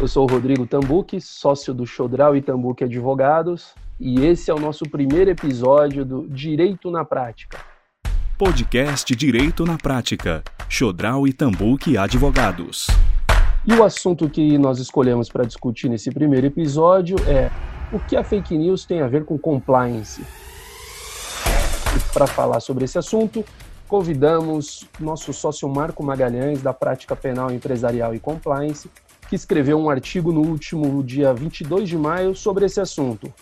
Eu sou o Rodrigo Tambuque, sócio do Chodral e Tambuque Advogados, e esse é o nosso primeiro episódio do Direito na Prática. Podcast Direito na Prática, Chodral e Tambuque Advogados. E o assunto que nós escolhemos para discutir nesse primeiro episódio é o que a fake news tem a ver com compliance. E para falar sobre esse assunto, convidamos nosso sócio Marco Magalhães, da Prática Penal Empresarial e Compliance, que escreveu um artigo no último dia 22 de maio sobre esse assunto.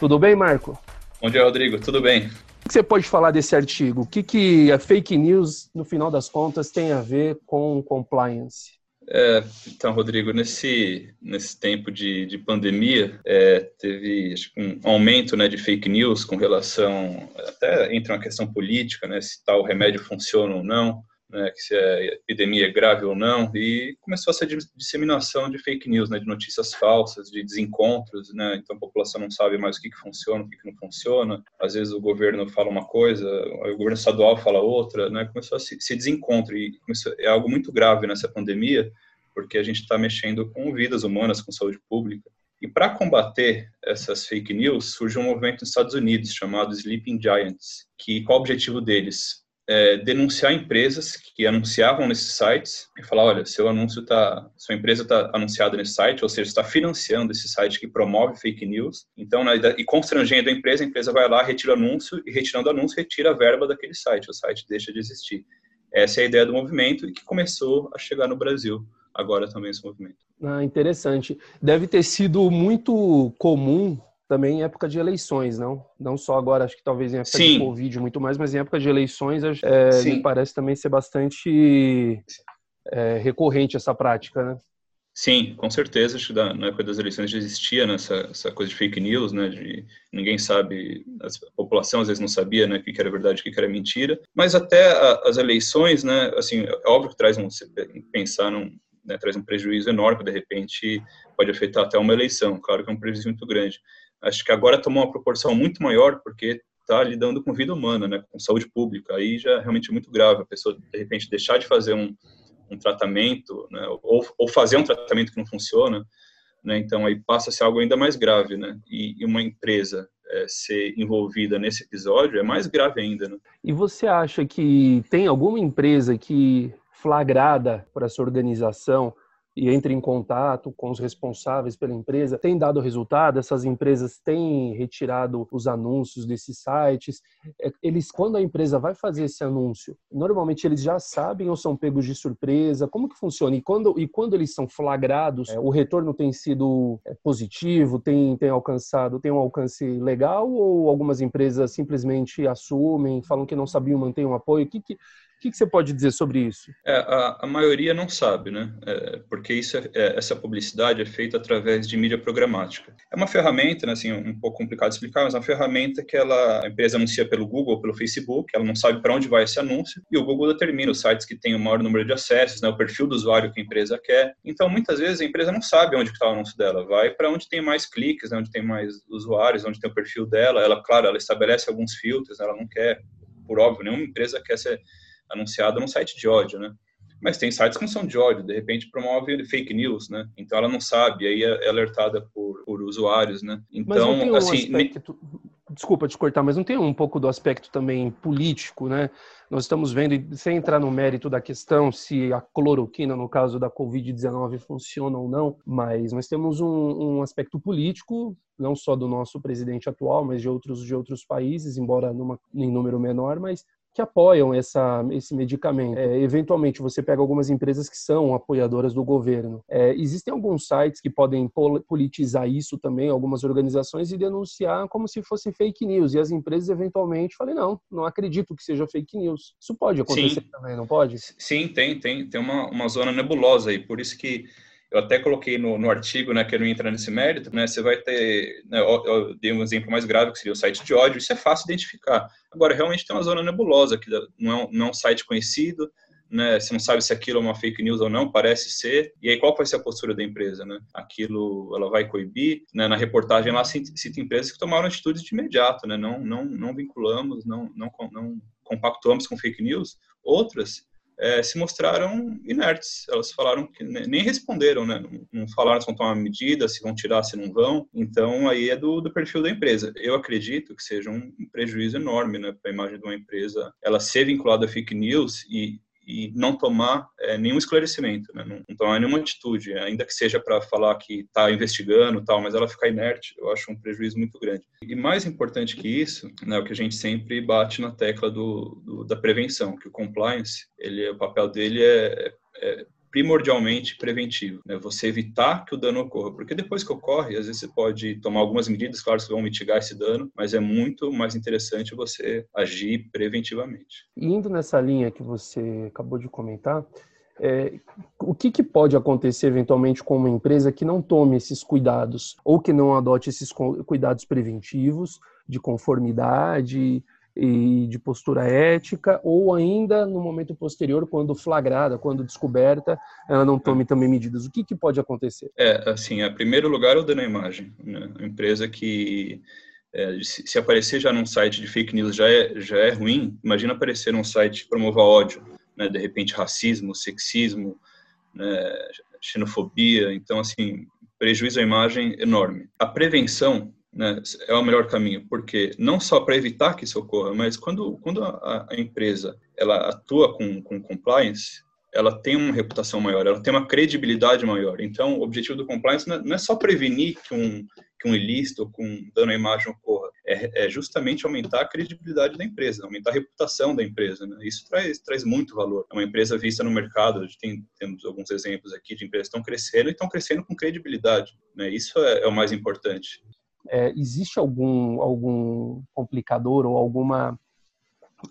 Tudo bem, Marco? Bom dia, Rodrigo. Tudo bem. O que você pode falar desse artigo? O que, que a fake news, no final das contas, tem a ver com compliance? É, então, Rodrigo, nesse, nesse tempo de, de pandemia, é, teve um aumento né, de fake news com relação, até entra uma questão política, né, se tal remédio funciona ou não, né, que se a epidemia é grave ou não, e começou essa disseminação de fake news, né, de notícias falsas, de desencontros, né, então a população não sabe mais o que, que funciona, o que, que não funciona, às vezes o governo fala uma coisa, o governo estadual fala outra, né, começou a se, se desencontro, e começou, é algo muito grave nessa pandemia, porque a gente está mexendo com vidas humanas, com saúde pública, e para combater essas fake news, surgiu um movimento nos Estados Unidos chamado Sleeping Giants, que qual o objetivo deles? É, denunciar empresas que anunciavam nesses sites e falar, olha, seu anúncio tá, sua empresa está anunciada nesse site, ou seja, está financiando esse site que promove fake news. Então, na, e constrangendo a empresa, a empresa vai lá, retira o anúncio e retirando o anúncio, retira a verba daquele site. O site deixa de existir. Essa é a ideia do movimento e que começou a chegar no Brasil agora também esse movimento. Ah, interessante. Deve ter sido muito comum também em época de eleições, não? Não só agora, acho que talvez em época Sim. de Covid muito mais, mas em época de eleições é, me parece também ser bastante é, recorrente essa prática, né? Sim, com certeza. Acho que na época das eleições já existia né, essa, essa, coisa de fake news, né? De ninguém sabe, a população às vezes não sabia, né, o que era verdade, o que era mentira. Mas até a, as eleições, né? Assim, é óbvio que traz um pensar num, né, traz um prejuízo enorme, de repente pode afetar até uma eleição. Claro que é um prejuízo muito grande acho que agora tomou uma proporção muito maior, porque está lidando com vida humana, né, com saúde pública. Aí já é realmente muito grave. A pessoa, de repente, deixar de fazer um, um tratamento, né, ou, ou, fazer um tratamento que não funciona, né, então aí passa a ser algo ainda mais grave, né, e, e uma empresa é, ser envolvida nesse episódio é mais grave ainda, né. E você acha que tem alguma empresa que flagrada por essa organização e entre em contato com os responsáveis pela empresa, tem dado resultado? Essas empresas têm retirado os anúncios desses sites? É, eles, quando a empresa vai fazer esse anúncio, normalmente eles já sabem ou são pegos de surpresa? Como que funciona? E quando, e quando eles são flagrados, é, o retorno tem sido é, positivo, tem, tem alcançado, tem um alcance legal ou algumas empresas simplesmente assumem, falam que não sabiam manter um apoio? O que, que que, que, você pode dizer sobre isso? É, a, a, maioria não sabe, né? É, porque isso é, é, essa publicidade é feita através de mídia programática. É uma ferramenta, né, assim, um pouco complicado de explicar, mas é uma ferramenta que ela, a empresa anuncia pelo Google, pelo Facebook, ela não sabe para onde vai esse anúncio, e o Google determina os sites que têm o maior número de acessos, né, o perfil do usuário que a empresa quer. Então, muitas vezes, a empresa não sabe onde está o anúncio dela, vai para onde tem mais cliques, né, onde tem mais usuários, onde tem o perfil dela. Ela, claro, ela estabelece alguns filtros, né, ela não quer, por óbvio, nenhuma empresa quer ser anunciada num site de ódio, né? Mas tem sites que não são de ódio, de repente promove fake news, né? Então ela não sabe, aí é alertada por, por usuários, né? Então, um assim, aspecto... desculpa te cortar, mas não tem um pouco do aspecto também político, né? Nós estamos vendo, sem entrar no mérito da questão se a cloroquina, no caso da Covid-19, funciona ou não, mas nós temos um, um, aspecto político, não só do nosso presidente atual, mas de outros, de outros países, embora numa, em número menor, mas que apoiam essa, esse medicamento. É, eventualmente, você pega algumas empresas que são apoiadoras do governo. É, existem alguns sites que podem politizar isso também, algumas organizações, e denunciar como se fosse fake news. E as empresas, eventualmente, falem, não, não acredito que seja fake news. Isso pode acontecer Sim. também, não pode? Sim, tem, tem. Tem uma, uma zona nebulosa aí. Por isso que eu até coloquei no, no artigo, né, que eu não ia entrar nesse mérito, né, você vai ter, né, eu, eu, dei um exemplo mais grave, que seria o site de ódio, isso é fácil identificar. Agora, realmente tem uma zona nebulosa, que não é um, não é um site conhecido, né, você não sabe se aquilo é uma fake news ou não, parece ser, e aí qual vai ser a postura da empresa, né? Aquilo, ela vai coibir, né, na reportagem lá cita empresas que tomaram atitudes de imediato, né, não, não, não vinculamos, não, não, não compactuamos com fake news, outras é, se mostraram inertes. Elas falaram que nem responderam, né? Não, não falaram se vão tomar medida, se vão tirar, se não vão. Então, aí é do, do perfil da empresa. Eu acredito que seja um prejuízo enorme né, para a imagem de uma empresa ela ser vinculada a fake news e e não tomar é, nenhum esclarecimento, né? não, não, tomar nenhuma atitude, ainda que seja para falar que está investigando tal, mas ela ficar inerte, eu acho um prejuízo muito grande. E mais importante que isso, né, o que a gente sempre bate na tecla do, do da prevenção, que o compliance, ele, o papel dele é, é primordialmente preventivo, né? Você evitar que o dano ocorra, porque depois que ocorre, às vezes você pode tomar algumas medidas, claro, que vão mitigar esse dano, mas é muito mais interessante você agir preventivamente. Indo nessa linha que você acabou de comentar, é, o que, que, pode acontecer eventualmente com uma empresa que não tome esses cuidados ou que não adote esses cuidados preventivos de conformidade, e de postura ética, ou ainda no momento posterior, quando flagrada, quando descoberta, ela não tome também medidas. O que, que pode acontecer? É, assim, em primeiro lugar, o dano à imagem. Né? A empresa que é, se, se, aparecer já num site de fake news já é, já é ruim, imagina aparecer num site que promova ódio, né? de repente racismo, sexismo, né? xenofobia, então, assim, prejuízo à imagem enorme. A prevenção né, é o melhor caminho, porque não só para evitar que isso ocorra, mas quando, quando a, a empresa ela atua com, com compliance, ela tem uma reputação maior, ela tem uma credibilidade maior. Então, o objetivo do compliance não é só prevenir que um, que um ilícito ou que um dano à imagem ocorra, é, é, justamente aumentar a credibilidade da empresa, aumentar a reputação da empresa. Né? Isso traz, traz muito valor. É uma empresa vista no mercado, tem, temos alguns exemplos aqui de empresas que estão crescendo e estão crescendo com credibilidade. Né? Isso é, é o mais importante. É, existe algum, algum complicador ou alguma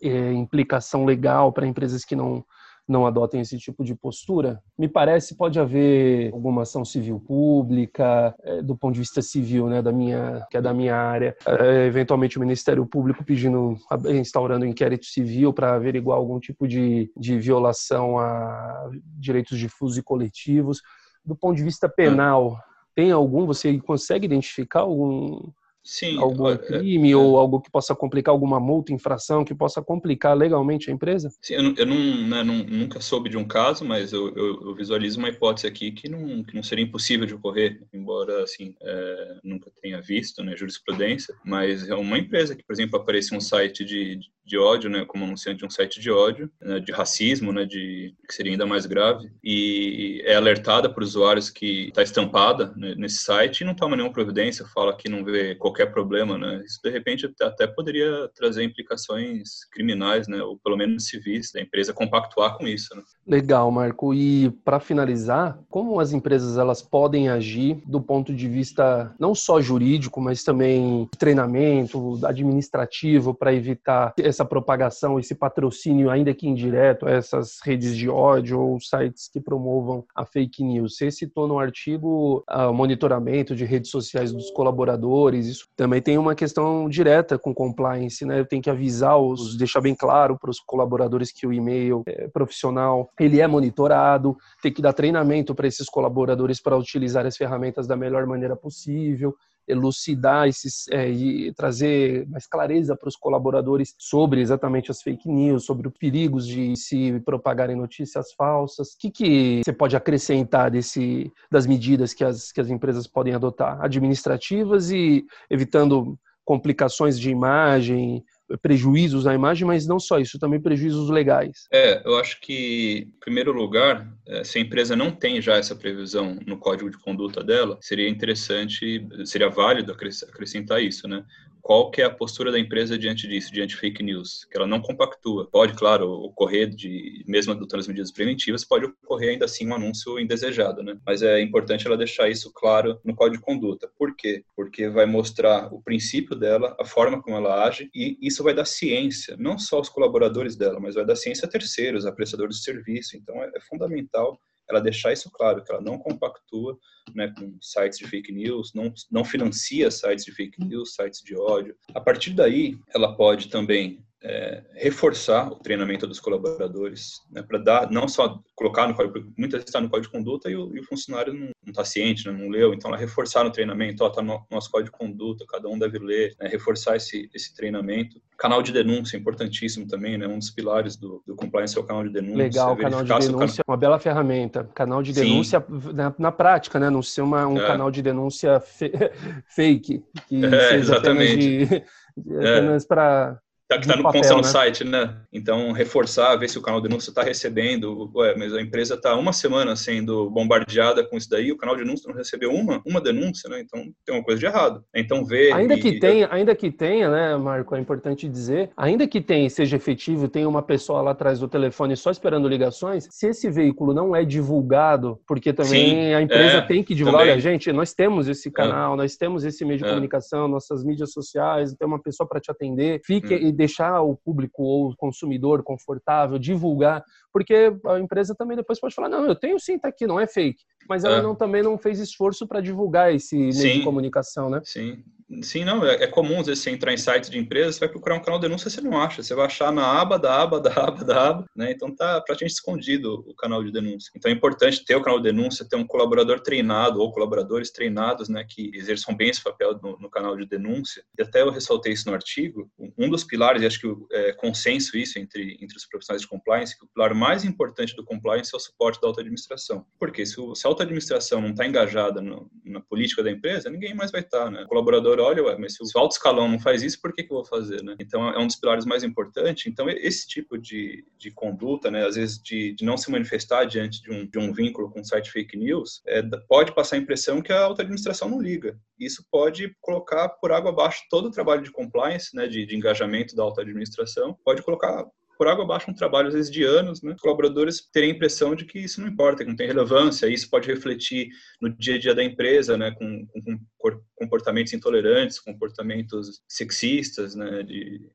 é, implicação legal para empresas que não, não adotem esse tipo de postura? Me parece pode haver alguma ação civil pública, é, do ponto de vista civil, né, da minha, que é da minha área, é, eventualmente o Ministério Público pedindo, instaurando um inquérito civil para averiguar algum tipo de, de violação a direitos difusos e coletivos. Do ponto de vista penal, tem algum? Você consegue identificar algum Sim, algum é, crime é, ou algo que possa complicar alguma multa, infração que possa complicar legalmente a empresa? Sim, eu, eu não, né, não, nunca soube de um caso, mas eu, eu, eu, visualizo uma hipótese aqui que não, que não seria impossível de ocorrer, embora assim é, nunca tenha visto, né, jurisprudência. Mas é uma empresa que, por exemplo, aparece um site de, de ódio, né, como anunciante de um site de ódio, né, de racismo, né, de que seria ainda mais grave, e é alertada por usuários que está estampada né, nesse site e não toma nenhuma providência, fala que não vê qualquer qualquer problema, né? Isso de repente até poderia trazer implicações criminais, né? Ou pelo menos civis da empresa compactuar com isso. Né? Legal, Marco. E para finalizar, como as empresas elas podem agir do ponto de vista não só jurídico, mas também treinamento administrativo para evitar essa propagação, esse patrocínio ainda que indireto a essas redes de ódio ou sites que promovam a fake news? Você citou no artigo ah, o monitoramento de redes sociais dos colaboradores. Isso também tem uma questão direta com compliance, né? Tem que avisar os, deixar bem claro para os colaboradores que o e-mail é profissional ele é monitorado, tem que dar treinamento para esses colaboradores para utilizar as ferramentas da melhor maneira possível elucidar esses é, e trazer mais clareza para os colaboradores sobre exatamente as fake news, sobre os perigos de se propagarem notícias falsas. O que, que você pode acrescentar desse, das medidas que as, que as empresas podem adotar, administrativas e evitando complicações de imagem, prejuízos à imagem, mas não só isso, também prejuízos legais. É, eu acho que, em primeiro lugar, é, se a empresa não tem já essa previsão no código de conduta dela, seria interessante, seria válido acrescentar isso, né? Qual que é a postura da empresa diante disso, diante fake news, que ela não compactua. Pode, claro, ocorrer de, mesmo adotando as medidas preventivas, pode ocorrer ainda assim um anúncio indesejado, né? Mas é importante ela deixar isso claro no código de conduta. Por quê? Porque vai mostrar o princípio dela, a forma como ela age, e isso vai dar ciência, não só aos colaboradores dela, mas vai dar ciência a terceiros, a prestadores de serviço. Então é, é fundamental ela deixar isso claro, que ela não compactua né, com sites de fake news, não, não financia sites de fake news, sites de ódio. A partir daí, ela pode também é, reforçar o treinamento dos colaboradores, né, para dar, não só colocar no código, muitas vezes está no código de conduta e o, e o funcionário não está ciente, né, não leu, então reforçar no treinamento, está no nosso código de conduta, cada um deve ler, né, reforçar esse, esse treinamento. Canal de denúncia, importantíssimo também, né, um dos pilares do, do compliance é o canal de denúncia. Legal, canal de denúncia, uma bela ferramenta. Canal de denúncia na, na, prática, né, não ser uma, um é. canal de denúncia fake, que é, seja exatamente. apenas, de, apenas é. para Tá, que está no, papel, no né? site, né? Então, reforçar, ver se o canal de denúncia está recebendo. Ué, mas a empresa está uma semana sendo bombardeada com isso daí, o canal de denúncia não recebeu uma, uma denúncia, né? Então, tem uma coisa de errado. Então, ver... Ainda e, que tenha, ainda que tenha, né, Marco, é importante dizer, ainda que tenha seja efetivo, tenha uma pessoa lá atrás do telefone só esperando ligações, se esse veículo não é divulgado, porque também Sim, a empresa é, tem que divulgar, também. olha, gente, nós temos esse é. canal, é. nós temos esse meio de é. comunicação, nossas mídias sociais, tem uma pessoa para te atender, fique hum deixar o público ou o consumidor confortável, divulgar, porque a empresa também depois pode falar, não, eu tenho sim, tá aqui, não é fake. Mas ela é. não, também não fez esforço para divulgar esse meio sim, de comunicação, né? Sim, Sim, não, é, é, comum às vezes você entrar em sites de empresas, você vai procurar um canal de denúncia, você não acha, você vai achar na aba da aba da aba da aba, né? Então tá praticamente escondido o canal de denúncia. Então é importante ter o canal de denúncia, ter um colaborador treinado ou colaboradores treinados, né, que exerçam bem esse papel no, no canal de denúncia. E até eu ressaltei isso no artigo, um dos pilares, e acho que é consenso isso entre, entre os profissionais de compliance, que o pilar mais importante do compliance é o suporte da auto-administração. Porque se, o, se a auto-administração não está engajada no, na política da empresa, ninguém mais vai estar, tá, né? O colaborador olha, ué, mas se o alto escalão não faz isso, por que, que eu vou fazer, né? Então, é um dos pilares mais importantes. Então, esse tipo de, de conduta, né, às vezes de, de não se manifestar diante de um, de um vínculo com um site fake news, é, pode passar a impressão que a alta administração não liga. Isso pode colocar por água abaixo todo o trabalho de compliance, né, de, de engajamento da alta administração, pode colocar por água abaixo um trabalho, às vezes, de anos, né? Os colaboradores terem a impressão de que isso não importa, que não tem relevância, isso pode refletir no dia a dia da empresa, né? Com, com, com comportamentos intolerantes, comportamentos sexistas, né? De,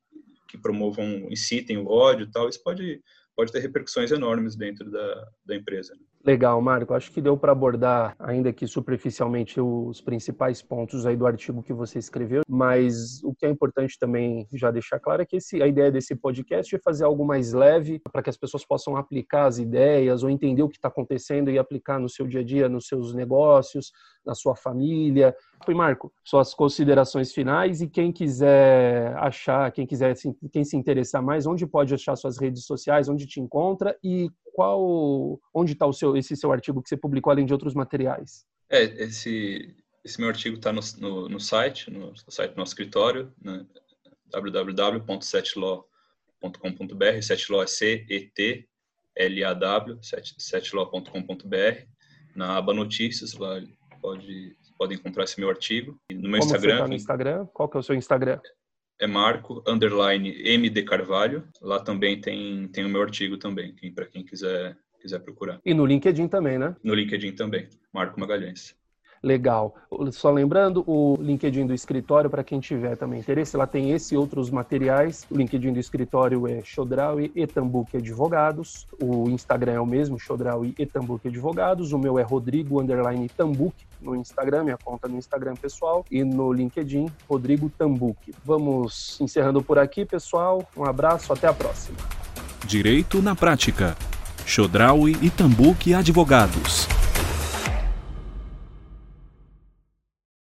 que promovam, incitem o ódio e tal, isso pode, pode ter repercussões enormes dentro da, da empresa. Né? Legal, Marco. Acho que deu para abordar, ainda que superficialmente, os principais pontos aí do artigo que você escreveu, mas o que é importante também já deixar claro é que esse, a ideia desse podcast é fazer algo mais leve para que as pessoas possam aplicar as ideias ou entender o que está acontecendo e aplicar no seu dia a dia, nos seus negócios, na sua família. Foi Marco, suas considerações finais e quem quiser achar, quem quiser, quem se interessar mais, onde pode achar suas redes sociais, onde te encontra e qual, onde está o seu, esse seu artigo que você publicou além de outros materiais? É, esse, esse meu artigo está no, no, no, site, no, no, site do nosso escritório, né, www.setlaw.com.br, setlaw é C-E-T-L-A-W, setlaw.com.br, na aba notícias, lá pode, pode encontrar esse meu artigo. E no meu Como Instagram. Você tá no Instagram? Qual que é o seu Instagram? é Marco underline MD Carvalho. Lá também tem, tem o meu artigo também, para quem quiser, quiser procurar. E no LinkedIn também, né? No LinkedIn também, Marco Magalhães. Legal. Só lembrando, o LinkedIn do escritório, para quem tiver também interesse, lá tem esse e outros materiais. O LinkedIn do escritório é Chodraui e Tambuque Advogados. O Instagram é o mesmo, Chodraui e Tambuque Advogados. O meu é Rodrigo Underline Tambuque no Instagram, minha conta no Instagram pessoal. E no LinkedIn, Rodrigo Tambuque. Vamos encerrando por aqui, pessoal. Um abraço, até a próxima. Direito na Prática. Chodraui e Tambuque Advogados.